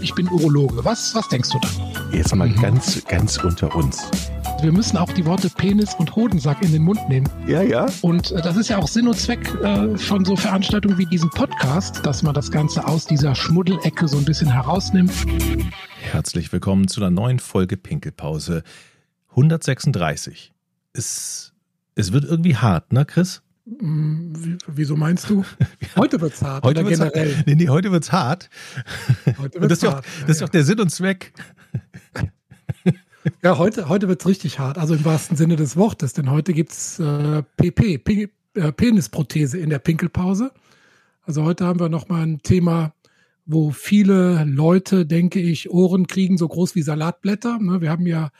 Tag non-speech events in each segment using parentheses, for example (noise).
ich bin Urologe. Was, was denkst du da? Jetzt mal mhm. ganz, ganz unter uns. Wir müssen auch die Worte Penis und Hodensack in den Mund nehmen. Ja, ja. Und äh, das ist ja auch Sinn und Zweck äh, von so Veranstaltungen wie diesem Podcast, dass man das Ganze aus dieser Schmuddelecke so ein bisschen herausnimmt. Herzlich willkommen zu einer neuen Folge Pinkelpause 136. Es, es wird irgendwie hart, ne, Chris? Hm, wieso meinst du? Heute wird's hart. Heute oder wird's generell? Hart. Nee, nee, heute wird's hart. Heute wird's das ist, hart. Auch, das ist auch der Sinn und Zweck. Ja, heute, heute wird's richtig hart. Also im wahrsten Sinne des Wortes. Denn heute gibt's äh, PP, P äh, Penisprothese in der Pinkelpause. Also heute haben wir nochmal ein Thema, wo viele Leute, denke ich, Ohren kriegen, so groß wie Salatblätter. Ne, wir haben ja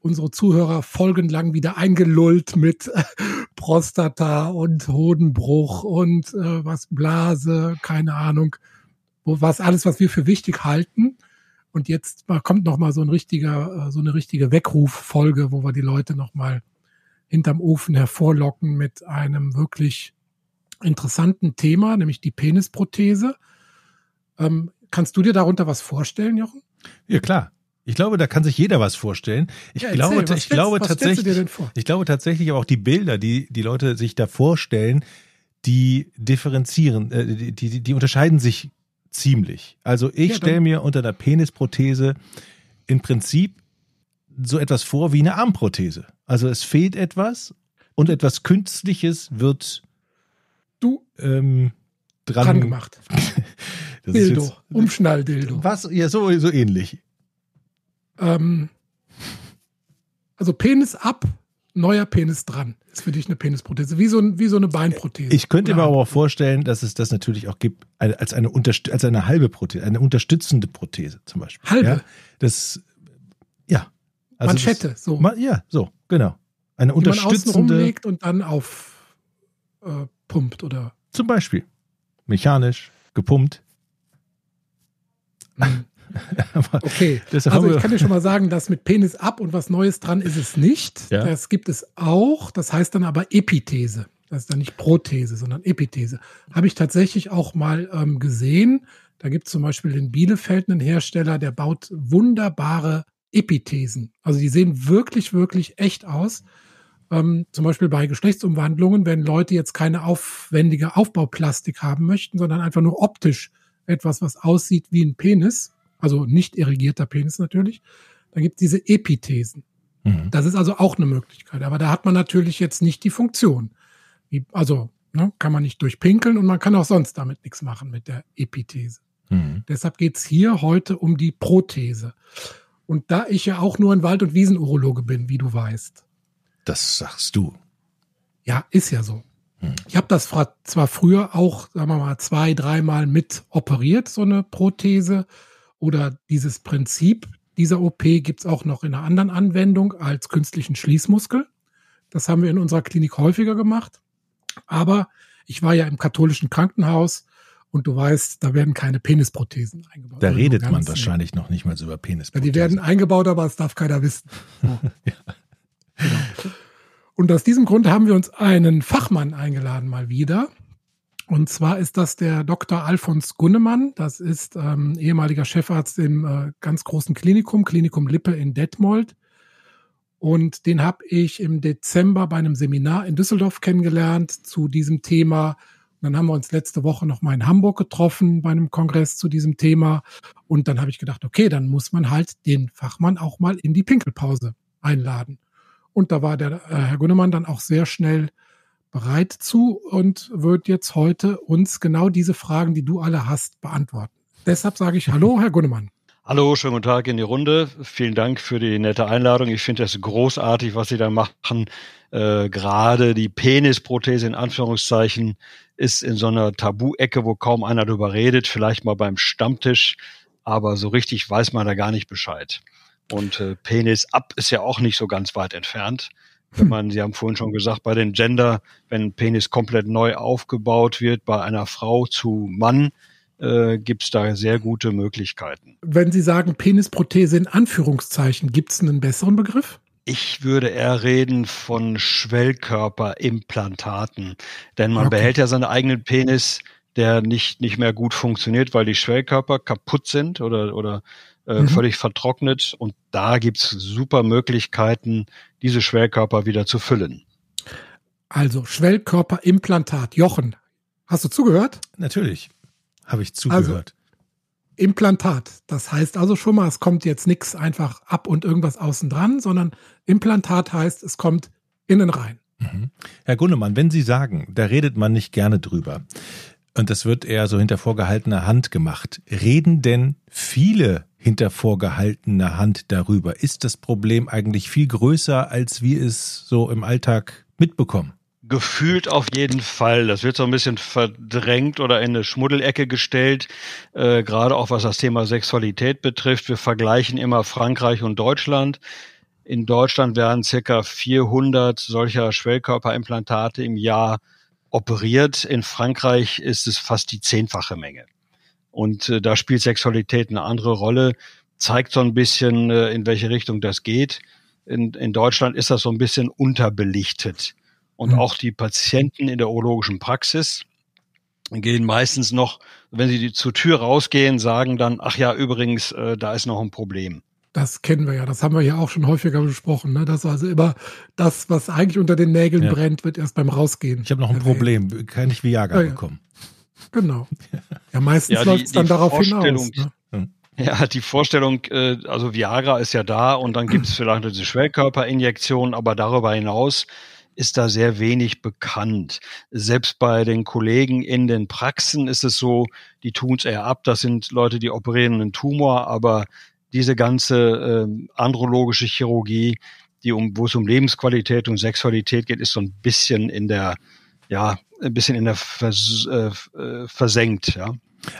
unsere Zuhörer folgenlang wieder eingelullt mit Prostata und Hodenbruch und äh, was Blase, keine Ahnung, wo was alles, was wir für wichtig halten. Und jetzt kommt noch mal so ein richtiger, äh, so eine richtige Weckruffolge, wo wir die Leute noch mal hinterm Ofen hervorlocken mit einem wirklich interessanten Thema, nämlich die Penisprothese. Ähm, kannst du dir darunter was vorstellen, Jochen? Ja, klar. Ich glaube, da kann sich jeder was vorstellen. Ich ja, glaube, erzähl, ich glaube tatsächlich, ich glaube tatsächlich aber auch die Bilder, die die Leute sich da vorstellen, die differenzieren, äh, die, die, die unterscheiden sich ziemlich. Also ich ja, stelle mir unter der Penisprothese im Prinzip so etwas vor wie eine Armprothese. Also es fehlt etwas und etwas Künstliches wird du ähm, dran, dran gemacht. (laughs) Dildo, Umschnalldildo. Was? Ja, so, so ähnlich. Ähm, also Penis ab, neuer Penis dran. Ist für dich eine Penisprothese, wie so, wie so eine Beinprothese. Ich könnte mir aber auch vorstellen, dass es das natürlich auch gibt als eine, als eine halbe Prothese, eine unterstützende Prothese zum Beispiel. Halbe? Ja, das, ja. Also Manschette, das, so. Ja, so, genau. Eine die unterstützende. Man außen rumlegt und dann auf äh, oder. Zum Beispiel. Mechanisch, gepumpt. Mhm. (laughs) okay, also ich kann dir schon mal sagen, dass mit Penis ab und was Neues dran ist es nicht. Ja. Das gibt es auch. Das heißt dann aber Epithese. Das ist dann nicht Prothese, sondern Epithese. Habe ich tatsächlich auch mal ähm, gesehen. Da gibt es zum Beispiel in Bielefeld einen Hersteller, der baut wunderbare Epithesen. Also die sehen wirklich, wirklich echt aus. Ähm, zum Beispiel bei Geschlechtsumwandlungen, wenn Leute jetzt keine aufwendige Aufbauplastik haben möchten, sondern einfach nur optisch etwas, was aussieht wie ein Penis, also nicht irrigierter Penis natürlich, dann gibt es diese Epithesen. Mhm. Das ist also auch eine Möglichkeit. Aber da hat man natürlich jetzt nicht die Funktion. Also ne, kann man nicht durchpinkeln und man kann auch sonst damit nichts machen mit der Epithese. Mhm. Deshalb geht es hier heute um die Prothese. Und da ich ja auch nur ein Wald- und Wiesenurologe bin, wie du weißt. Das sagst du. Ja, ist ja so. Mhm. Ich habe das zwar früher auch, sagen wir mal, zwei, dreimal mit operiert, so eine Prothese oder dieses Prinzip dieser OP gibt es auch noch in einer anderen Anwendung als künstlichen Schließmuskel. Das haben wir in unserer Klinik häufiger gemacht. Aber ich war ja im katholischen Krankenhaus und du weißt, da werden keine Penisprothesen eingebaut. Da also redet man wahrscheinlich nicht. noch nicht mal so über Penisprothesen. Die werden eingebaut, aber es darf keiner wissen. So. (laughs) ja. genau. Und aus diesem Grund haben wir uns einen Fachmann eingeladen mal wieder. Und zwar ist das der Dr. Alfons Gunnemann. Das ist ähm, ehemaliger Chefarzt im äh, ganz großen Klinikum, Klinikum Lippe in Detmold. Und den habe ich im Dezember bei einem Seminar in Düsseldorf kennengelernt zu diesem Thema. Und dann haben wir uns letzte Woche noch mal in Hamburg getroffen bei einem Kongress zu diesem Thema. Und dann habe ich gedacht, okay, dann muss man halt den Fachmann auch mal in die Pinkelpause einladen. Und da war der äh, Herr Gunnemann dann auch sehr schnell bereit zu und wird jetzt heute uns genau diese Fragen, die du alle hast, beantworten. Deshalb sage ich Hallo, Herr Gunnemann. Hallo, schönen guten Tag in die Runde. Vielen Dank für die nette Einladung. Ich finde das großartig, was Sie da machen. Äh, Gerade die Penisprothese in Anführungszeichen ist in so einer Tabu-Ecke, wo kaum einer drüber redet, vielleicht mal beim Stammtisch, aber so richtig weiß man da gar nicht Bescheid. Und äh, Penis ab ist ja auch nicht so ganz weit entfernt wenn man, Sie haben vorhin schon gesagt, bei den Gender, wenn Penis komplett neu aufgebaut wird, bei einer Frau zu Mann, äh, gibt es da sehr gute Möglichkeiten. Wenn Sie sagen Penisprothese in Anführungszeichen, gibt es einen besseren Begriff? Ich würde eher reden von Schwellkörperimplantaten, denn man okay. behält ja seinen eigenen Penis der nicht, nicht mehr gut funktioniert, weil die Schwellkörper kaputt sind oder, oder äh, mhm. völlig vertrocknet. Und da gibt's super Möglichkeiten, diese Schwellkörper wieder zu füllen. Also Schwellkörperimplantat. Jochen, hast du zugehört? Natürlich, habe ich zugehört. Also, Implantat. Das heißt also schon mal, es kommt jetzt nichts einfach ab und irgendwas außen dran, sondern Implantat heißt, es kommt innen rein. Mhm. Herr Gunnemann, wenn Sie sagen, da redet man nicht gerne drüber und das wird eher so hinter vorgehaltener Hand gemacht, reden denn viele hinter vorgehaltener Hand darüber? Ist das Problem eigentlich viel größer, als wir es so im Alltag mitbekommen? Gefühlt auf jeden Fall. Das wird so ein bisschen verdrängt oder in eine Schmuddelecke gestellt, äh, gerade auch was das Thema Sexualität betrifft. Wir vergleichen immer Frankreich und Deutschland. In Deutschland werden circa 400 solcher Schwellkörperimplantate im Jahr operiert. In Frankreich ist es fast die zehnfache Menge. Und äh, da spielt Sexualität eine andere Rolle, zeigt so ein bisschen, äh, in welche Richtung das geht. In, in Deutschland ist das so ein bisschen unterbelichtet. Und mhm. auch die Patienten in der urologischen Praxis gehen meistens noch, wenn sie die zur Tür rausgehen, sagen dann, ach ja, übrigens, äh, da ist noch ein Problem. Das kennen wir ja, das haben wir ja auch schon häufiger besprochen. Ne? Das also immer das, was eigentlich unter den Nägeln ja. brennt, wird erst beim Rausgehen. Ich habe noch ein Problem, kann ich Viagra ja, ja. bekommen? Genau. Ja, meistens ja, läuft es dann darauf hinaus. Ne? Ja, die Vorstellung, äh, also Viagra ist ja da und dann gibt es (clears throat) vielleicht diese Schwellkörperinjektion, aber darüber hinaus ist da sehr wenig bekannt. Selbst bei den Kollegen in den Praxen ist es so, die tun es eher ab. Das sind Leute, die operieren einen Tumor, aber diese ganze äh, andrologische Chirurgie, die um, wo es um Lebensqualität und Sexualität geht, ist so ein bisschen in der, ja, ein bisschen in der Vers, äh, äh, versenkt, ja.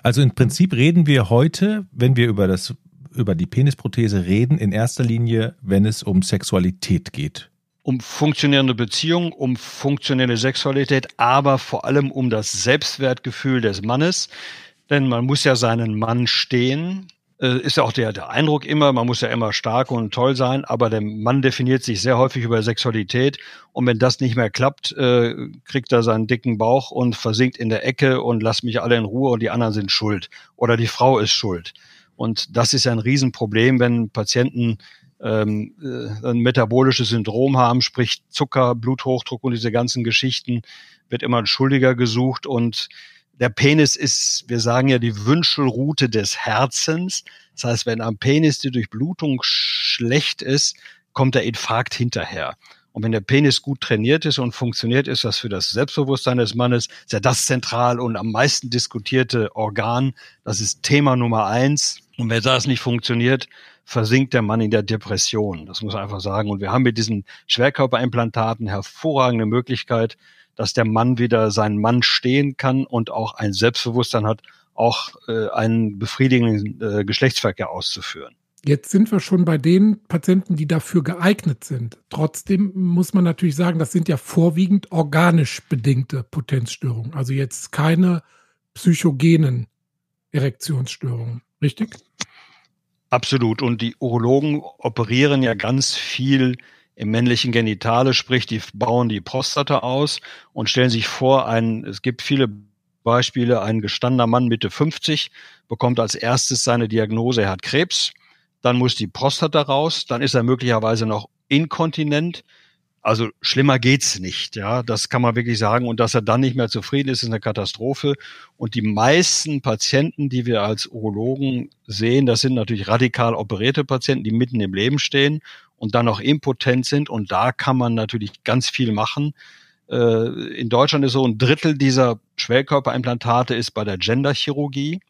Also im Prinzip reden wir heute, wenn wir über das über die Penisprothese reden, in erster Linie, wenn es um Sexualität geht. Um funktionierende Beziehungen, um funktionelle Sexualität, aber vor allem um das Selbstwertgefühl des Mannes. Denn man muss ja seinen Mann stehen äh, ist ja auch der, der Eindruck immer, man muss ja immer stark und toll sein, aber der Mann definiert sich sehr häufig über Sexualität und wenn das nicht mehr klappt, äh, kriegt er seinen dicken Bauch und versinkt in der Ecke und lasst mich alle in Ruhe und die anderen sind schuld oder die Frau ist schuld. Und das ist ja ein Riesenproblem, wenn Patienten ähm, äh, ein metabolisches Syndrom haben, sprich Zucker, Bluthochdruck und diese ganzen Geschichten, wird immer ein Schuldiger gesucht und der Penis ist, wir sagen ja, die Wünschelrute des Herzens. Das heißt, wenn am Penis die Durchblutung schlecht ist, kommt der Infarkt hinterher. Und wenn der Penis gut trainiert ist und funktioniert, ist das für das Selbstbewusstsein des Mannes ist ja das zentral und am meisten diskutierte Organ. Das ist Thema Nummer eins. Und wenn das nicht funktioniert, versinkt der Mann in der Depression. Das muss man einfach sagen. Und wir haben mit diesen Schwerkörperimplantaten hervorragende Möglichkeit, dass der Mann wieder seinen Mann stehen kann und auch ein Selbstbewusstsein hat, auch äh, einen befriedigenden äh, Geschlechtsverkehr auszuführen. Jetzt sind wir schon bei den Patienten, die dafür geeignet sind. Trotzdem muss man natürlich sagen, das sind ja vorwiegend organisch bedingte Potenzstörungen. Also jetzt keine psychogenen Erektionsstörungen. Richtig? Absolut. Und die Urologen operieren ja ganz viel im männlichen Genitale, sprich, die bauen die Prostata aus und stellen sich vor, ein, es gibt viele Beispiele, ein gestandener Mann Mitte 50 bekommt als erstes seine Diagnose, er hat Krebs, dann muss die Prostata raus, dann ist er möglicherweise noch inkontinent, also schlimmer geht's nicht, ja. Das kann man wirklich sagen. Und dass er dann nicht mehr zufrieden ist, ist eine Katastrophe. Und die meisten Patienten, die wir als Urologen sehen, das sind natürlich radikal operierte Patienten, die mitten im Leben stehen und dann noch impotent sind. Und da kann man natürlich ganz viel machen. Äh, in Deutschland ist so ein Drittel dieser Schwellkörperimplantate ist bei der Genderchirurgie.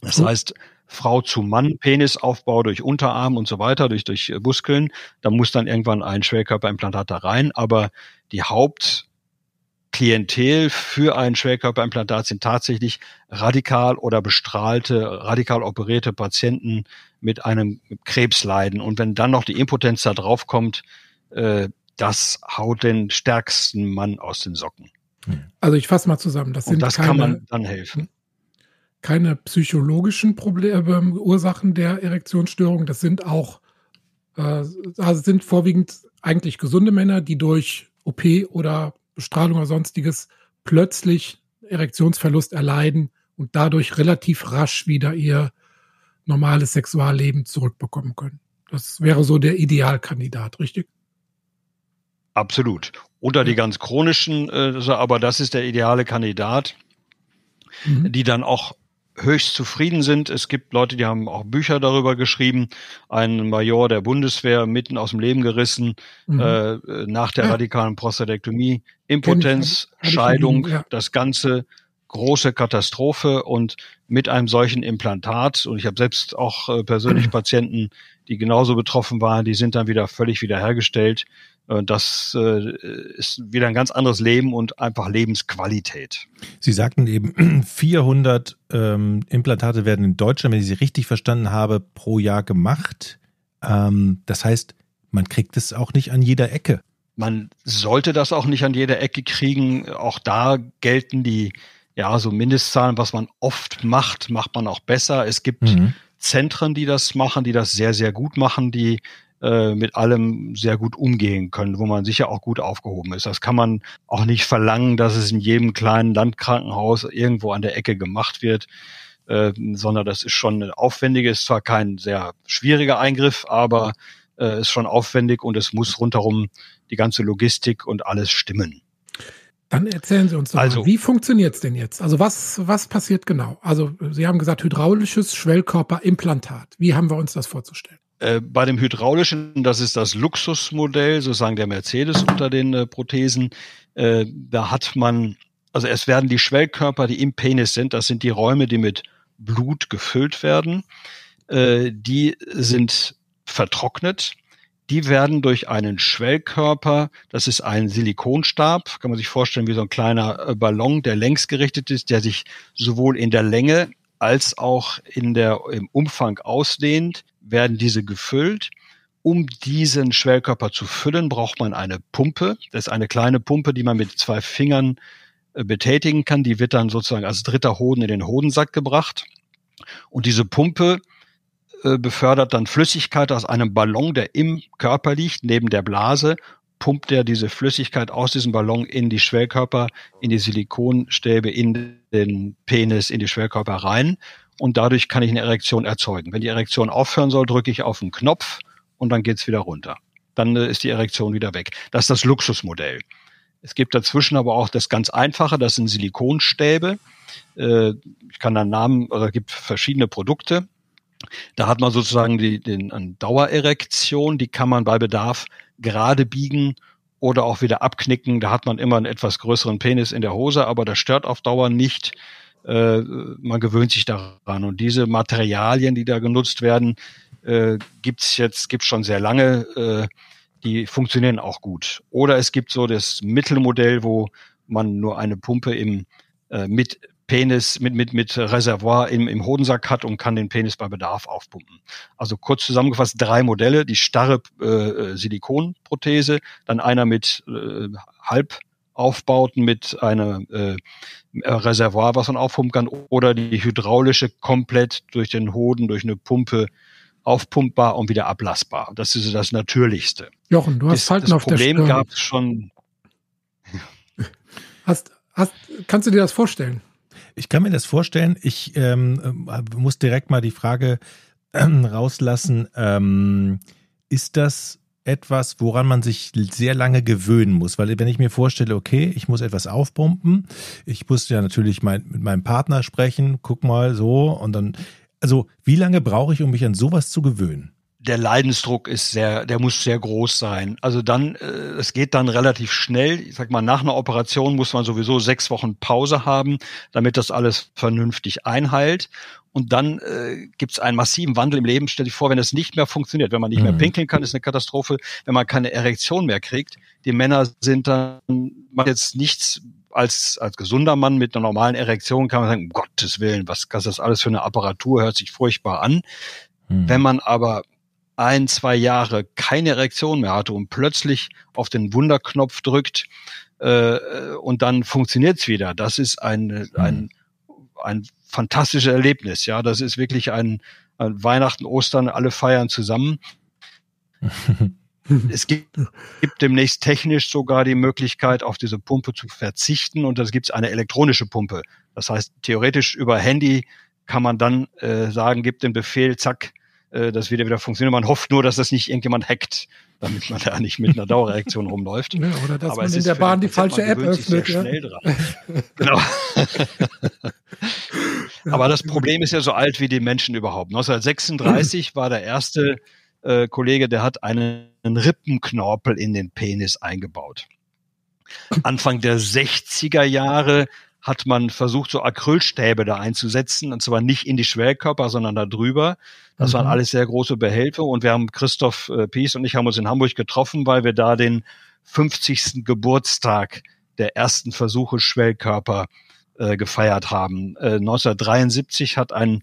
Das mhm. heißt, Frau zu Mann, Penisaufbau durch Unterarm und so weiter, durch, durch Muskeln. Da muss dann irgendwann ein Schwellkörperimplantat da rein. Aber die Hauptklientel für ein Schwellkörperimplantat sind tatsächlich radikal oder bestrahlte, radikal operierte Patienten mit einem Krebsleiden. Und wenn dann noch die Impotenz da drauf kommt, äh, das haut den stärksten Mann aus den Socken. Also ich fasse mal zusammen. Das sind und das keine, kann man dann helfen keine psychologischen Probleme, ähm, Ursachen der Erektionsstörung. Das sind auch, äh, also sind vorwiegend eigentlich gesunde Männer, die durch OP oder Bestrahlung oder sonstiges plötzlich Erektionsverlust erleiden und dadurch relativ rasch wieder ihr normales Sexualleben zurückbekommen können. Das wäre so der Idealkandidat, richtig? Absolut. Unter die ganz chronischen, äh, aber das ist der ideale Kandidat, mhm. die dann auch höchst zufrieden sind. Es gibt Leute, die haben auch Bücher darüber geschrieben. Ein Major der Bundeswehr mitten aus dem Leben gerissen mhm. äh, nach der ja. radikalen Prostatektomie, Impotenz, Scheidung, ja. das Ganze große Katastrophe und mit einem solchen Implantat und ich habe selbst auch äh, persönlich (clears throat) Patienten, die genauso betroffen waren, die sind dann wieder völlig wiederhergestellt. Äh, das äh, ist wieder ein ganz anderes Leben und einfach Lebensqualität. Sie sagten eben, (clears throat) 400 ähm, Implantate werden in Deutschland, wenn ich Sie richtig verstanden habe, pro Jahr gemacht. Ähm, das heißt, man kriegt es auch nicht an jeder Ecke. Man sollte das auch nicht an jeder Ecke kriegen. Auch da gelten die ja so Mindestzahlen, was man oft macht, macht man auch besser. Es gibt mhm. Zentren, die das machen, die das sehr, sehr gut machen, die äh, mit allem sehr gut umgehen können, wo man sicher auch gut aufgehoben ist. Das kann man auch nicht verlangen, dass es in jedem kleinen Landkrankenhaus irgendwo an der Ecke gemacht wird, äh, sondern das ist schon aufwendig, ist zwar kein sehr schwieriger Eingriff, aber äh, ist schon aufwendig und es muss rundherum die ganze Logistik und alles stimmen. Dann erzählen Sie uns doch also, mal, wie funktioniert es denn jetzt? Also was, was passiert genau? Also Sie haben gesagt, hydraulisches Schwellkörperimplantat. Wie haben wir uns das vorzustellen? Äh, bei dem hydraulischen, das ist das Luxusmodell, sozusagen der Mercedes unter den äh, Prothesen. Äh, da hat man, also es werden die Schwellkörper, die im Penis sind, das sind die Räume, die mit Blut gefüllt werden. Äh, die sind vertrocknet. Die werden durch einen Schwellkörper, das ist ein Silikonstab, kann man sich vorstellen wie so ein kleiner äh, Ballon, der längs gerichtet ist, der sich sowohl in der Länge als auch in der, im Umfang ausdehnt werden diese gefüllt. Um diesen Schwellkörper zu füllen, braucht man eine Pumpe. Das ist eine kleine Pumpe, die man mit zwei Fingern äh, betätigen kann. Die wird dann sozusagen als dritter Hoden in den Hodensack gebracht. Und diese Pumpe äh, befördert dann Flüssigkeit aus einem Ballon, der im Körper liegt, neben der Blase, pumpt er diese Flüssigkeit aus diesem Ballon in die Schwellkörper, in die Silikonstäbe, in den Penis, in die Schwellkörper rein und dadurch kann ich eine Erektion erzeugen. Wenn die Erektion aufhören soll, drücke ich auf den Knopf und dann geht's wieder runter. Dann äh, ist die Erektion wieder weg. Das ist das Luxusmodell. Es gibt dazwischen aber auch das ganz Einfache, das sind Silikonstäbe. Äh, ich kann da Namen, oder gibt verschiedene Produkte. Da hat man sozusagen die, den, eine Dauererektion, die kann man bei Bedarf gerade biegen oder auch wieder abknicken. Da hat man immer einen etwas größeren Penis in der Hose, aber das stört auf Dauer nicht äh, man gewöhnt sich daran. Und diese Materialien, die da genutzt werden, äh, gibt's jetzt, gibt's schon sehr lange, äh, die funktionieren auch gut. Oder es gibt so das Mittelmodell, wo man nur eine Pumpe im äh, mit Penis mit mit mit Reservoir im, im Hodensack hat und kann den Penis bei Bedarf aufpumpen. Also kurz zusammengefasst drei Modelle: die starre äh, äh Silikonprothese, dann einer mit äh, halb Aufbauten mit einem äh, Reservoir, was man aufpumpen kann, oder die hydraulische komplett durch den Hoden, durch eine Pumpe aufpumpbar und wieder ablassbar. Das ist das Natürlichste. Jochen, du hast das, Falten das auf Problem der Stirn. gab es schon. Hast, hast, kannst du dir das vorstellen? Ich kann mir das vorstellen. Ich ähm, muss direkt mal die Frage äh, rauslassen. Ähm, ist das etwas, woran man sich sehr lange gewöhnen muss. Weil wenn ich mir vorstelle, okay, ich muss etwas aufpumpen, ich muss ja natürlich mein, mit meinem Partner sprechen, guck mal so und dann, also wie lange brauche ich, um mich an sowas zu gewöhnen? Der Leidensdruck ist sehr, der muss sehr groß sein. Also dann, äh, es geht dann relativ schnell. Ich sag mal, nach einer Operation muss man sowieso sechs Wochen Pause haben, damit das alles vernünftig einheilt. Und dann äh, gibt es einen massiven Wandel im Leben. Stell dir vor, wenn es nicht mehr funktioniert, wenn man nicht mhm. mehr pinkeln kann, ist eine Katastrophe. Wenn man keine Erektion mehr kriegt, die Männer sind dann man jetzt nichts als als gesunder Mann mit einer normalen Erektion kann man sagen, um Gottes Willen, was ist das alles für eine Apparatur? Hört sich furchtbar an. Mhm. Wenn man aber ein, zwei Jahre keine Erektion mehr hatte und plötzlich auf den Wunderknopf drückt äh, und dann funktioniert's wieder. Das ist ein, ein, ein fantastisches Erlebnis. Ja, das ist wirklich ein, ein Weihnachten, Ostern, alle feiern zusammen. (laughs) es gibt, gibt demnächst technisch sogar die Möglichkeit, auf diese Pumpe zu verzichten und es gibt eine elektronische Pumpe. Das heißt, theoretisch über Handy kann man dann äh, sagen, gibt den Befehl, zack, äh, das wieder wieder funktioniert. Man hofft nur, dass das nicht irgendjemand hackt, damit man da nicht mit einer Dauerreaktion (laughs) rumläuft. Ja, oder dass Aber man in der Bahn die falsche App öffnet. Ja? (laughs) genau. (laughs) Aber das Problem ist ja so alt wie die Menschen überhaupt. 1936 war der erste äh, Kollege, der hat einen Rippenknorpel in den Penis eingebaut. Anfang der 60er Jahre hat man versucht, so Acrylstäbe da einzusetzen, und zwar nicht in die Schwellkörper, sondern da drüber. Das mhm. waren alles sehr große Behälter und wir haben Christoph äh, Pies und ich haben uns in Hamburg getroffen, weil wir da den 50. Geburtstag der ersten Versuche Schwellkörper äh, gefeiert haben. Äh, 1973 hat ein,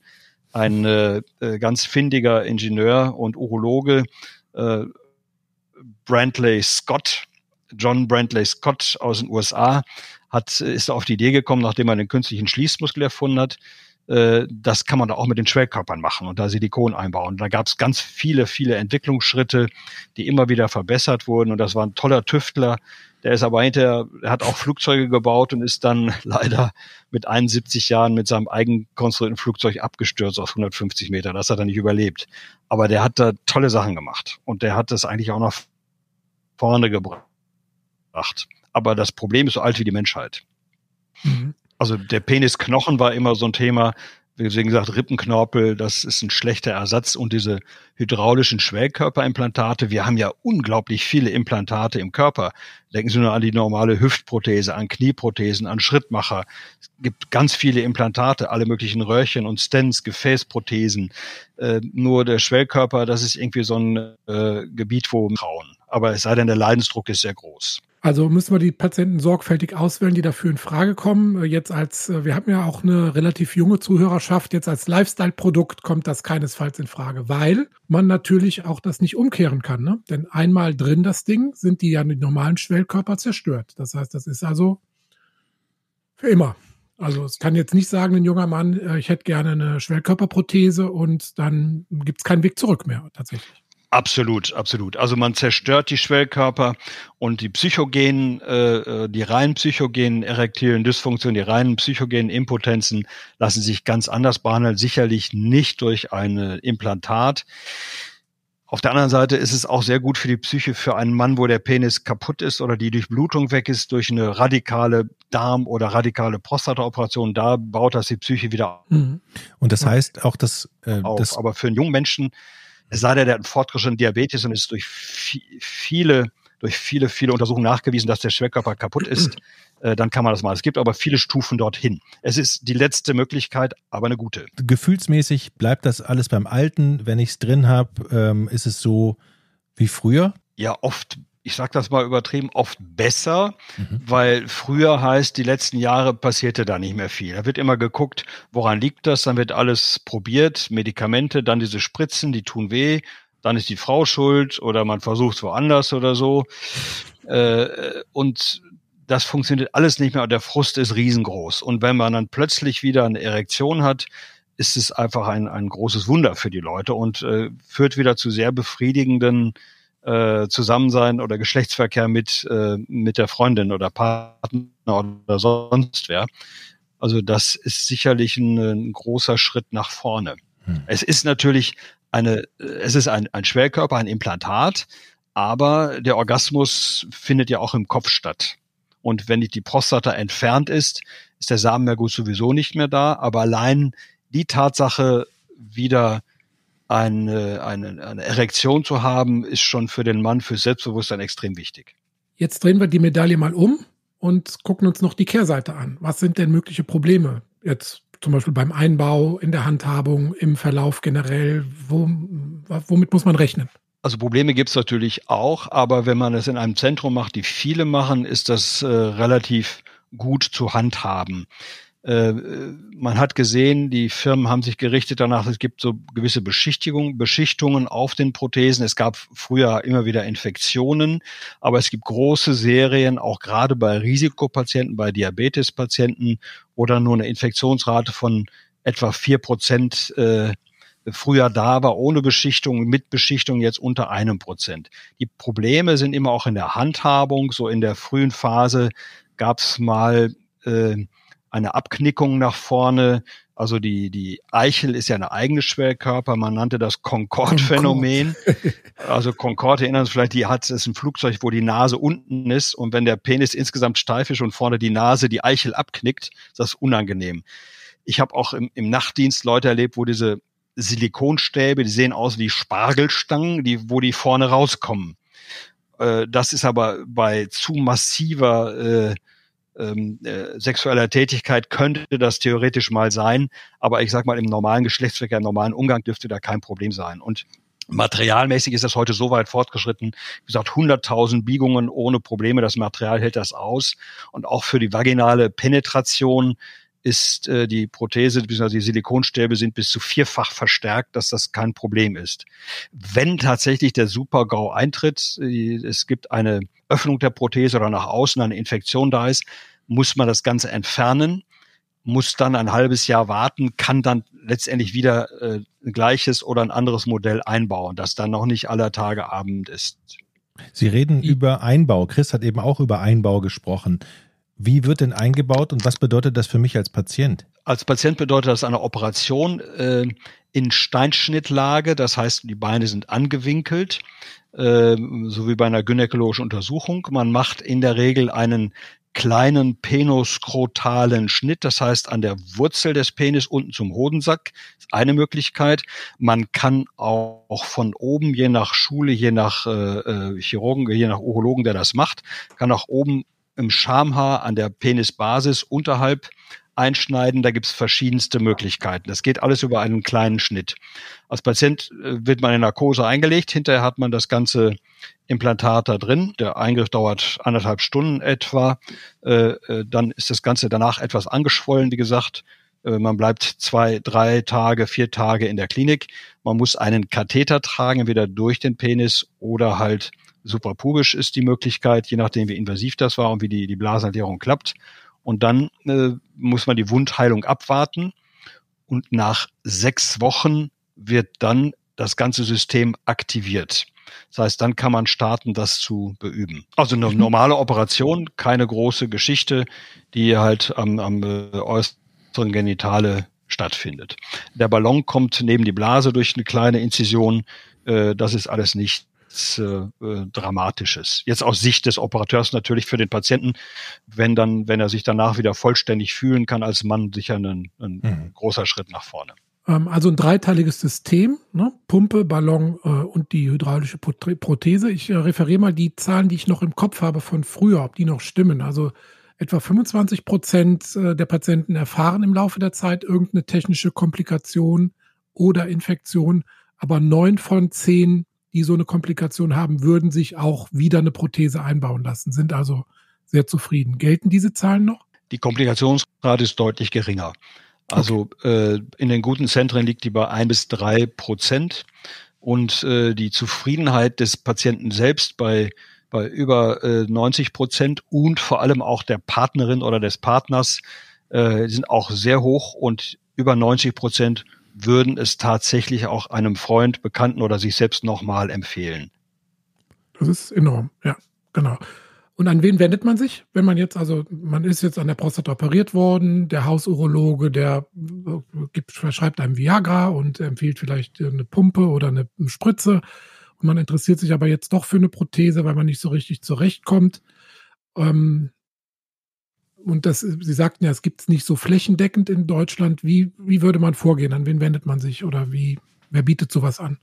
ein äh, äh, ganz findiger Ingenieur und Urologe äh, Brantley Scott, John Brantley Scott aus den USA, hat, ist auf die Idee gekommen, nachdem er den künstlichen Schließmuskel erfunden hat, äh, das kann man da auch mit den Schwellkörpern machen und da Silikon einbauen. Da gab es ganz viele, viele Entwicklungsschritte, die immer wieder verbessert wurden und das war ein toller Tüftler. Der ist aber hinterher, er hat auch Flugzeuge gebaut und ist dann (laughs) leider mit 71 Jahren mit seinem eigen konstruierten Flugzeug abgestürzt auf 150 Meter. Das hat er nicht überlebt. Aber der hat da tolle Sachen gemacht und der hat das eigentlich auch nach vorne gebracht. Aber das Problem ist so alt wie die Menschheit. Mhm. Also der Penisknochen war immer so ein Thema. Wie gesagt, Rippenknorpel, das ist ein schlechter Ersatz. Und diese hydraulischen Schwellkörperimplantate, wir haben ja unglaublich viele Implantate im Körper. Denken Sie nur an die normale Hüftprothese, an Knieprothesen, an Schrittmacher. Es gibt ganz viele Implantate, alle möglichen Röhrchen und Stents, Gefäßprothesen. Äh, nur der Schwellkörper, das ist irgendwie so ein äh, Gebiet, wo trauen. Aber es sei denn, der Leidensdruck ist sehr groß. Also müssen wir die Patienten sorgfältig auswählen, die dafür in Frage kommen. Äh, jetzt als, äh, wir haben ja auch eine relativ junge Zuhörerschaft, jetzt als Lifestyle-Produkt kommt das keinesfalls in Frage, weil man natürlich auch das nicht umkehren kann. Ne? Denn einmal drin das Ding, sind die ja die normalen Schwellkörper zerstört. Das heißt, das ist also für immer. Also es kann jetzt nicht sagen, ein junger Mann, äh, ich hätte gerne eine Schwellkörperprothese und dann gibt es keinen Weg zurück mehr tatsächlich. Absolut, absolut. Also man zerstört die Schwellkörper und die psychogenen, äh, äh, die rein psychogenen erektilen Dysfunktionen, die reinen psychogenen Impotenzen lassen sich ganz anders behandeln, sicherlich nicht durch ein Implantat. Auf der anderen Seite ist es auch sehr gut für die Psyche für einen Mann, wo der Penis kaputt ist oder die Durchblutung weg ist durch eine radikale Darm- oder radikale Prostataoperation. Da baut das die Psyche wieder mhm. Und das heißt auch, dass äh, auf. Das Aber für einen jungen Menschen es sei denn, der hat einen fortgeschrittenen Diabetes und ist durch viele, durch viele, viele Untersuchungen nachgewiesen, dass der Schwerkörper kaputt (clears throat) ist, äh, dann kann man das mal. Es gibt aber viele Stufen dorthin. Es ist die letzte Möglichkeit, aber eine gute. Gefühlsmäßig bleibt das alles beim Alten. Wenn ich es drin habe, ähm, ist es so wie früher? Ja, oft ich sage das mal übertrieben, oft besser, mhm. weil früher heißt, die letzten Jahre passierte da nicht mehr viel. Da wird immer geguckt, woran liegt das, dann wird alles probiert, Medikamente, dann diese Spritzen, die tun weh, dann ist die Frau schuld oder man versucht es woanders oder so. Äh, und das funktioniert alles nicht mehr und der Frust ist riesengroß. Und wenn man dann plötzlich wieder eine Erektion hat, ist es einfach ein, ein großes Wunder für die Leute und äh, führt wieder zu sehr befriedigenden äh, Zusammensein oder Geschlechtsverkehr mit, äh, mit der Freundin oder Partner oder sonst wer. Also das ist sicherlich ein, ein großer Schritt nach vorne. Hm. Es ist natürlich eine, es ist ein, ein Schwellkörper, ein Implantat, aber der Orgasmus findet ja auch im Kopf statt. Und wenn die Prostata entfernt ist, ist der Samenerguss sowieso nicht mehr da. Aber allein die Tatsache, wieder eine, eine, eine Erektion zu haben, ist schon für den Mann, für Selbstbewusstsein extrem wichtig. Jetzt drehen wir die Medaille mal um und gucken uns noch die Kehrseite an. Was sind denn mögliche Probleme? Jetzt zum Beispiel beim Einbau, in der Handhabung, im Verlauf generell. Wo, womit muss man rechnen? Also Probleme gibt es natürlich auch, aber wenn man es in einem Zentrum macht, die viele machen, ist das äh, relativ gut zu handhaben. Äh, man hat gesehen, die Firmen haben sich gerichtet danach, es gibt so gewisse Beschichtigung, Beschichtungen auf den Prothesen. Es gab früher immer wieder Infektionen, aber es gibt große Serien, auch gerade bei Risikopatienten, bei Diabetespatienten oder nur eine Infektionsrate von etwa vier Prozent äh, früher da war, ohne Beschichtung, mit Beschichtung jetzt unter einem Prozent. Die Probleme sind immer auch in der Handhabung. So in der frühen Phase gab es mal äh, eine Abknickung nach vorne. Also die, die Eichel ist ja ein eigenes Schwellkörper. Man nannte das Concorde-Phänomen. also Concorde erinnern Sie vielleicht, die hat, ist ein Flugzeug, wo die Nase unten ist. Und wenn der Penis insgesamt steif ist und vorne die Nase die Eichel abknickt, ist das unangenehm. Ich habe auch im, im Nachtdienst Leute erlebt, wo diese Silikonstäbe, die sehen aus wie Spargelstangen, die, wo die vorne rauskommen. Äh, das ist aber bei zu massiver äh, ähm, äh, sexueller Tätigkeit könnte das theoretisch mal sein, aber ich sag mal, im normalen Geschlechtsverkehr, im normalen Umgang dürfte da kein Problem sein. Und Materialmäßig ist das heute so weit fortgeschritten. Wie gesagt, 100.000 Biegungen ohne Probleme. Das Material hält das aus. Und auch für die vaginale Penetration ist äh, die Prothese bzw. die Silikonstäbe sind bis zu vierfach verstärkt, dass das kein Problem ist. Wenn tatsächlich der Super-GAU eintritt, äh, es gibt eine Öffnung der Prothese oder nach außen eine Infektion da ist, muss man das Ganze entfernen, muss dann ein halbes Jahr warten, kann dann letztendlich wieder äh, ein gleiches oder ein anderes Modell einbauen, das dann noch nicht aller Tage Abend ist. Sie reden über Einbau. Chris hat eben auch über Einbau gesprochen. Wie wird denn eingebaut und was bedeutet das für mich als Patient? Als Patient bedeutet das eine Operation äh, in Steinschnittlage, das heißt, die Beine sind angewinkelt, äh, so wie bei einer gynäkologischen Untersuchung. Man macht in der Regel einen kleinen penoskrotalen Schnitt, das heißt an der Wurzel des Penis unten zum Hodensack, ist eine Möglichkeit. Man kann auch von oben, je nach Schule, je nach äh, äh Chirurgen, je nach Urologen, der das macht, kann auch oben im Schamhaar an der Penisbasis unterhalb einschneiden. Da gibt's verschiedenste Möglichkeiten. Das geht alles über einen kleinen Schnitt. Als Patient äh, wird man in Narkose eingelegt. Hinterher hat man das ganze Implantat da drin. Der Eingriff dauert anderthalb Stunden etwa. Äh, äh, dann ist das Ganze danach etwas angeschwollen, wie gesagt. Man bleibt zwei, drei Tage, vier Tage in der Klinik. Man muss einen Katheter tragen, entweder durch den Penis oder halt suprapubisch ist die Möglichkeit, je nachdem wie invasiv das war und wie die, die Blasenentleerung klappt. Und dann äh, muss man die Wundheilung abwarten. Und nach sechs Wochen wird dann das ganze System aktiviert. Das heißt, dann kann man starten, das zu beüben. Also eine mhm. normale Operation, keine große Geschichte, die halt am, am äh, äußeren Genitale stattfindet. Der Ballon kommt neben die Blase durch eine kleine Inzision. Äh, das ist alles nicht nichts äh, Dramatisches. Jetzt aus Sicht des Operateurs natürlich für den Patienten, wenn dann, wenn er sich danach wieder vollständig fühlen kann als Mann, sicher ein, ein mhm. großer Schritt nach vorne. Ähm, also ein dreiteiliges System, ne? Pumpe, Ballon äh, und die hydraulische Prothese. Ich äh, referiere mal die Zahlen, die ich noch im Kopf habe von früher, ob die noch stimmen. Also etwa 25 Prozent äh, der Patienten erfahren im Laufe der Zeit irgendeine technische Komplikation oder Infektion, aber neun von zehn die so eine Komplikation haben, würden sich auch wieder eine Prothese einbauen lassen, sind also sehr zufrieden. Gelten diese Zahlen noch? Die Komplikationsrate ist deutlich geringer. Also okay. äh, in den guten Zentren liegt die bei ein bis drei Prozent und äh, die Zufriedenheit des Patienten selbst bei bei über äh, 90 Prozent und vor allem auch der Partnerin oder des Partners äh, sind auch sehr hoch und über 90 Prozent würden es tatsächlich auch einem Freund, Bekannten oder sich selbst nochmal empfehlen. Das ist enorm, ja, genau. Und an wen wendet man sich, wenn man jetzt, also man ist jetzt an der Prostata operiert worden, der Hausurologe, der äh, gibt, verschreibt einem Viagra und empfiehlt vielleicht eine Pumpe oder eine Spritze und man interessiert sich aber jetzt doch für eine Prothese, weil man nicht so richtig zurechtkommt. Ähm, und das, Sie sagten ja, es gibt es nicht so flächendeckend in Deutschland. Wie, wie würde man vorgehen? An wen wendet man sich oder wie, wer bietet sowas an?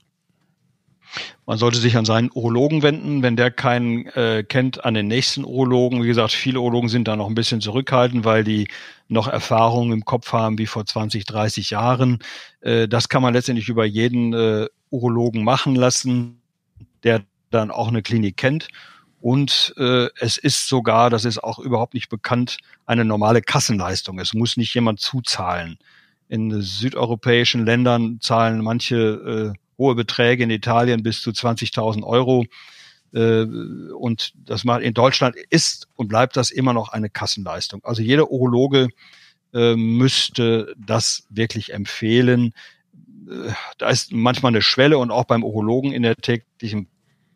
Man sollte sich an seinen Urologen wenden, wenn der keinen äh, kennt, an den nächsten Urologen. Wie gesagt, viele Urologen sind da noch ein bisschen zurückhaltend, weil die noch Erfahrungen im Kopf haben wie vor 20, 30 Jahren. Äh, das kann man letztendlich über jeden äh, Urologen machen lassen, der dann auch eine Klinik kennt und äh, es ist sogar, das ist auch überhaupt nicht bekannt, eine normale Kassenleistung. Es muss nicht jemand zuzahlen. In südeuropäischen Ländern zahlen manche äh, hohe Beträge, in Italien bis zu 20.000 Euro. Äh, und das mal in Deutschland ist und bleibt das immer noch eine Kassenleistung. Also jeder Urologe äh, müsste das wirklich empfehlen. äh, da ist manchmal eine Schwelle und auch beim Urologen in der täglichen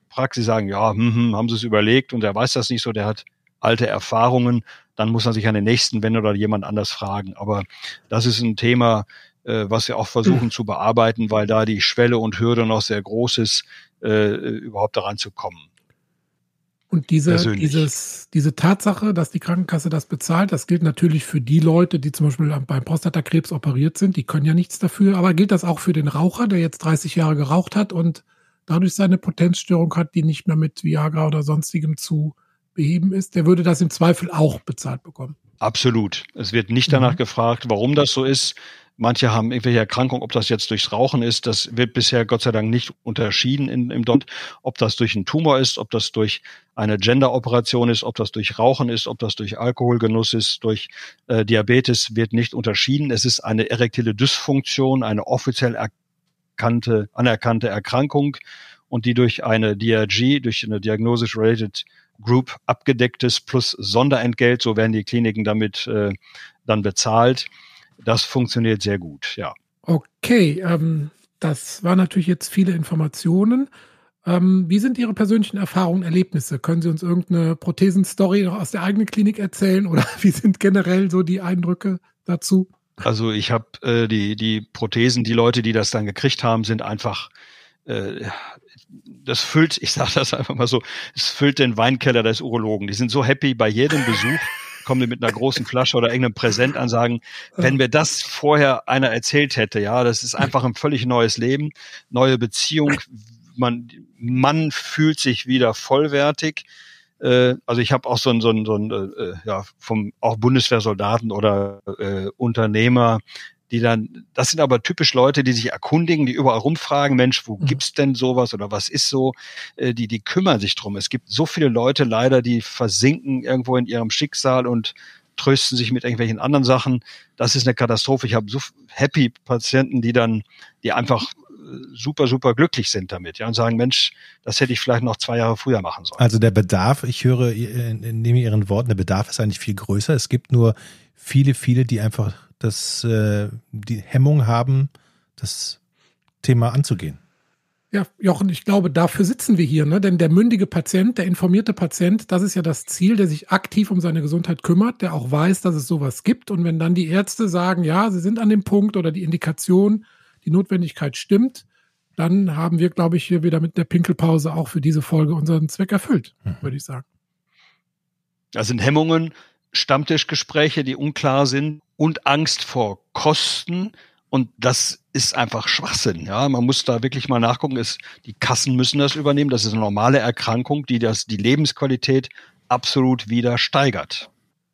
Praxis sagen, ja, hm, hm, haben Sie es überlegt und der weiß das nicht so, der hat alte Erfahrungen, dann muss er sich an den nächsten wenden oder jemand anders fragen. Aber das ist ein Thema, äh, was wir auch versuchen mhm. (clears throat) zu bearbeiten, weil da die Schwelle und Hürde noch sehr groß ist, äh, überhaupt daran zu kommen. Und diese, dieses, diese Tatsache, dass die Krankenkasse das bezahlt, das gilt natürlich für die Leute, die zum Beispiel beim Prostatakrebs operiert sind, die können ja nichts dafür. Aber gilt das auch für den Raucher, der jetzt 30 Jahre geraucht hat und dadurch seine Potenzstörung hat, die nicht mehr mit Viagra oder sonstigem zu beheben ist, der würde das im Zweifel auch bezahlt bekommen. Absolut. Es wird nicht danach mhm. gefragt, warum das so ist. Manche haben irgendwelche Erkrankungen, ob das jetzt durchs Rauchen ist, das wird bisher Gott sei Dank nicht unterschieden in, im DONT, ob das durch einen Tumor ist, ob das durch eine Genderoperation ist, ob das durch Rauchen ist, ob das durch Alkoholgenuss ist, durch äh, Diabetes, wird nicht unterschieden. Es ist eine erektile Dysfunktion, eine offiziell erkannte, anerkannte Erkrankung und die durch eine DRG, durch eine Diagnosis Related Group abgedecktes plus Sonderentgelt, so werden die Kliniken damit äh, dann bezahlt das funktioniert sehr gut, ja. Okay, ähm, das waren natürlich jetzt viele Informationen. Ähm, wie sind Ihre persönlichen Erfahrungen, Erlebnisse? Können Sie uns irgendeine Prothesenstory noch aus der eigenen Klinik erzählen oder (laughs) wie sind generell so die Eindrücke dazu? Also ich habe äh, die die Prothesen, die Leute, die das dann gekriegt haben, sind einfach äh, das füllt, ich sage das einfach mal so, es füllt den Weinkeller des Urologen. Die sind so happy bei jedem Besuch kommen die mit einer großen Flasche oder irgendeinem Präsent an, sagen, wenn mir das vorher einer erzählt hätte, ja, das ist einfach ein völlig neues Leben, neue Beziehung, man, man fühlt sich wieder vollwertig. Äh, also ich habe auch so ein, so ein, so ein äh, ja, vom auch Bundeswehrsoldaten oder äh, Unternehmer, die dann, das sind aber typisch Leute, die sich erkundigen, die überall rumfragen, Mensch, wo mhm. gibt's denn sowas oder was ist so? Äh, die, die kümmern sich drum. Es gibt so viele Leute leider, die versinken irgendwo in ihrem Schicksal und trösten sich mit irgendwelchen anderen Sachen. Das ist eine Katastrophe. Ich habe so happy Patienten, die dann, die einfach äh, super, super glücklich sind damit, ja, und sagen, Mensch, das hätte ich vielleicht noch zwei Jahre früher machen sollen. Also der Bedarf, ich höre, nehme Ihren Worten, der Bedarf ist eigentlich viel größer. Es gibt nur viele, viele, die einfach das, äh, die Hemmung haben, das Thema anzugehen. Ja, Jochen, ich glaube, dafür sitzen wir hier, ne? Denn der mündige Patient, der informierte Patient, das ist ja das Ziel, der sich aktiv um seine Gesundheit kümmert, der auch weiß, dass es sowas gibt. Und wenn dann die Ärzte sagen, ja, sie sind an dem Punkt oder die Indikation, die Notwendigkeit stimmt, dann haben wir, glaube ich, hier wieder mit der Pinkelpause auch für diese Folge unseren Zweck erfüllt, mhm. würde ich sagen. Das sind Hemmungen, Stammtischgespräche, die unklar sind und Angst vor Kosten. Und das ist einfach Schwachsinn. Ja, man muss da wirklich mal nachgucken. Es, die Kassen müssen das übernehmen. Das ist eine normale Erkrankung, die das, die Lebensqualität absolut wieder steigert.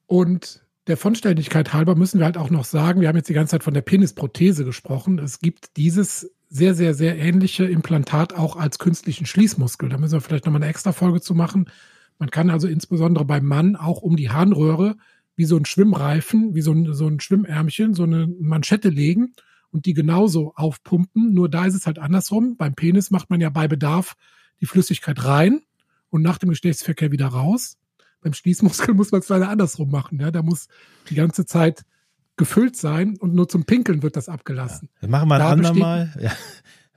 Und der Vonständigkeit halber müssen wir halt auch noch sagen, wir haben jetzt die ganze Zeit von der Penisprothese gesprochen. Es gibt dieses sehr, sehr, sehr ähnliche Implantat auch als künstlichen Schließmuskel. Da müssen wir vielleicht nochmal eine extra Folge zu machen. Man kann also insbesondere beim Mann auch um die Harnröhre wie so ein Schwimmreifen, wie so ein, so ein Schwimmärmchen, so eine Manschette legen und die genauso aufpumpen. Nur da ist es halt andersrum. Beim Penis macht man ja bei Bedarf die Flüssigkeit rein und nach dem Geschlechtsverkehr wieder raus. Beim Schließmuskel muss man es leider andersrum machen. Ja? Da muss die ganze Zeit gefüllt sein und nur zum Pinkeln wird das abgelassen. Ja, machen wir ein andermal. Ja.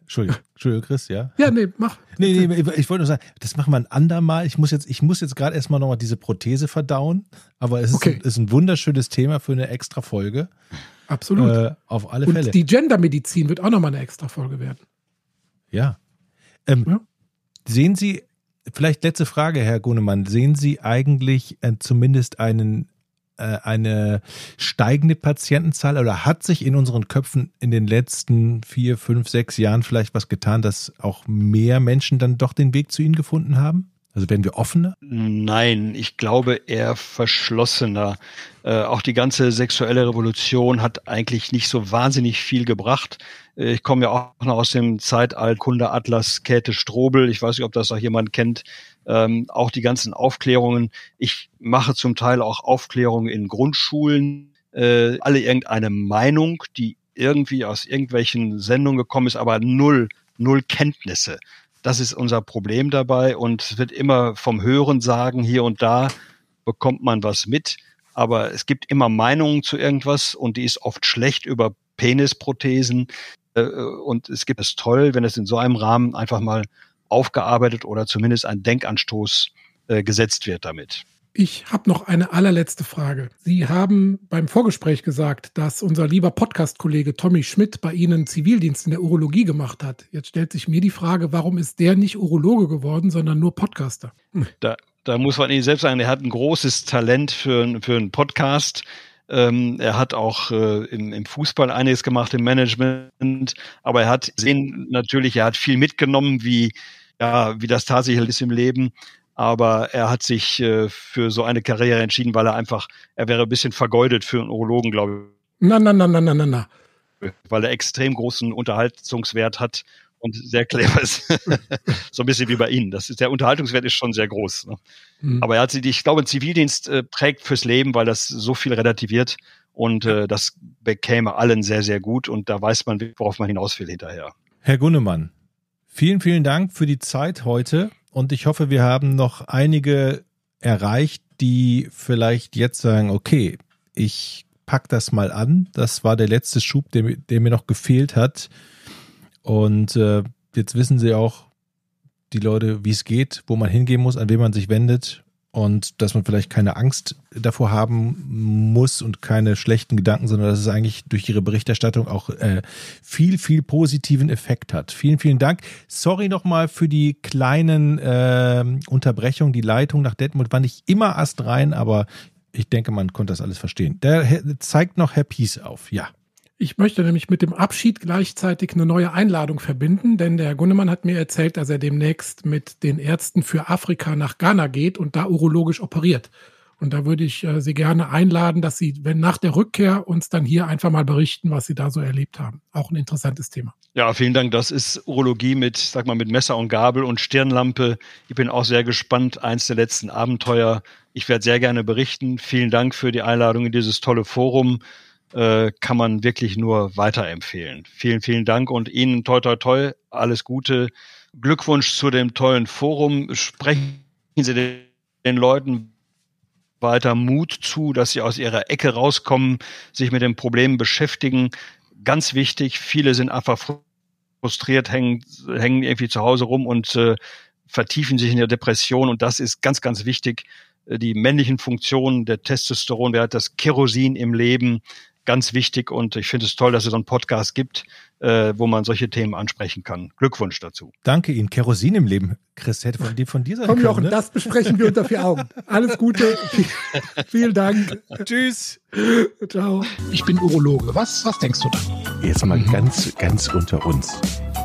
Entschuldigung, Entschuldigung, Chris, ja? Ja, nee, mach. Nee, nee, ich wollte nur sagen, das machen wir ein andermal. Ich muss jetzt, ich muss jetzt gerade erstmal nochmal diese Prothese verdauen, aber es ist, okay. ein, ist ein wunderschönes Thema für eine extra Folge. Absolut. Äh, auf alle Fälle. Und die Gendermedizin wird auch nochmal eine extra Folge werden. Ja. Ähm, ja. Sehen Sie, vielleicht letzte Frage, Herr Gunemann, sehen Sie eigentlich äh, zumindest einen äh, eine steigende Patientenzahl oder hat sich in unseren Köpfen in den letzten vier, fünf, sechs Jahren vielleicht was getan, dass auch mehr Menschen dann doch den Weg zu Ihnen gefunden haben? Also werden wir offener? Nein, ich glaube eher verschlossener. Äh, auch die ganze sexuelle Revolution hat eigentlich nicht so wahnsinnig viel gebracht. Äh, ich komme ja auch noch aus dem Zeitalter Atlas Käthe Strobel. Ich weiß nicht, ob das auch jemand kennt ähm, auch die ganzen Aufklärungen. Ich mache zum Teil auch Aufklärungen in Grundschulen, äh, alle irgendeine Meinung, die irgendwie aus irgendwelchen Sendungen gekommen ist, aber null, null Kenntnisse. Das ist unser Problem dabei und es wird immer vom Hören sagen, hier und da bekommt man was mit, aber es gibt immer Meinungen zu irgendwas und die ist oft schlecht über Penisprothesen. Äh, und es gibt es toll, wenn es in so einem Rahmen einfach mal aufgearbeitet oder zumindest ein Denkanstoß äh, gesetzt wird damit. Ich habe noch eine allerletzte Frage. Sie haben beim Vorgespräch gesagt, dass unser lieber Podcast-Kollege Tommy Schmidt bei Ihnen Zivildienst in der Urologie gemacht hat. Jetzt stellt sich mir die Frage, warum ist der nicht Urologe geworden, sondern nur Podcaster? Hm. Da, da muss man ihn selbst sagen, er hat ein großes Talent für, für einen Podcast. Ähm, er hat auch äh, im, im, Fußball einiges gemacht, im Management, aber er hat sehen natürlich, er hat viel mitgenommen, wie ja, wie das tatsächlich ist im Leben. Aber er hat sich äh, für so eine Karriere entschieden, weil er einfach, er wäre ein bisschen vergeudet für einen Urologen, glaube ich. Na, na, na, na, na, na, na. Weil er extrem großen Unterhaltungswert hat und sehr clever ist. (laughs) so ein bisschen wie bei Ihnen. Das ist, der Unterhaltungswert ist schon sehr groß. Ne? Mhm. Aber er hat sich, ich glaube, Zivildienst äh, prägt fürs Leben, weil das so viel relativiert und äh, das bekäme allen sehr, sehr gut und da weiß man, worauf man hinaus will hinterher. Herr Gunnemann, vielen, vielen Dank für die Zeit heute und ich hoffe, wir haben noch einige erreicht, die vielleicht jetzt sagen, okay, ich pack das mal an. Das war der letzte Schub, der, der mir noch gefehlt hat. Und äh, jetzt wissen sie auch, die Leute, wie es geht, wo man hingehen muss, an wen man sich wendet und dass man vielleicht keine Angst davor haben muss und keine schlechten Gedanken, sondern dass es eigentlich durch ihre Berichterstattung auch äh, viel, viel positiven Effekt hat. Vielen, vielen Dank. Sorry nochmal für die kleinen äh, Unterbrechungen. Die Leitung nach Detmold war nicht immer astrein, aber ich denke, man konnte das alles verstehen. Der zeigt noch Herr Peace auf, ja. Ich möchte nämlich mit dem Abschied gleichzeitig eine neue Einladung verbinden, denn der Gunnemann hat mir erzählt, dass er demnächst mit den Ärzten für Afrika nach Ghana geht und da urologisch operiert. Und da würde ich äh, Sie gerne einladen, dass Sie, wenn nach der Rückkehr uns dann hier einfach mal berichten, was Sie da so erlebt haben. Auch ein interessantes Thema. Ja, vielen Dank. Das ist Urologie mit, sag mal, mit Messer und Gabel und Stirnlampe. Ich bin auch sehr gespannt. Eins der letzten Abenteuer. Ich werde sehr gerne berichten. Vielen Dank für die Einladung in dieses tolle Forum äh, kann man wirklich nur weiterempfehlen. Vielen, vielen Dank und Ihnen toi toi toi, alles Gute. Glückwunsch zu dem tollen Forum. Sprechen Sie den, Leuten weiter Mut zu, dass sie aus ihrer Ecke rauskommen, sich mit den Problemen beschäftigen. Ganz wichtig, viele sind einfach frustriert, hängen, hängen irgendwie zu Hause rum und äh, vertiefen sich in der Depression. Und das ist ganz, ganz wichtig. Äh, die männlichen Funktionen, der Testosteronwert, das Kerosin im Leben, ganz wichtig und ich finde es toll, dass es so einen Podcast gibt, äh, wo man solche Themen ansprechen kann. Glückwunsch dazu. Danke Ihnen. Kerosin im Leben, Chris, hätte von dir von dir sein Komm, Jochen, ne? das besprechen wir unter vier Augen. Alles Gute. (laughs) Vielen Dank. Tschüss. Ciao. Ich bin Urologe. Was, was denkst du da? Jetzt mal mhm. ganz, ganz unter uns.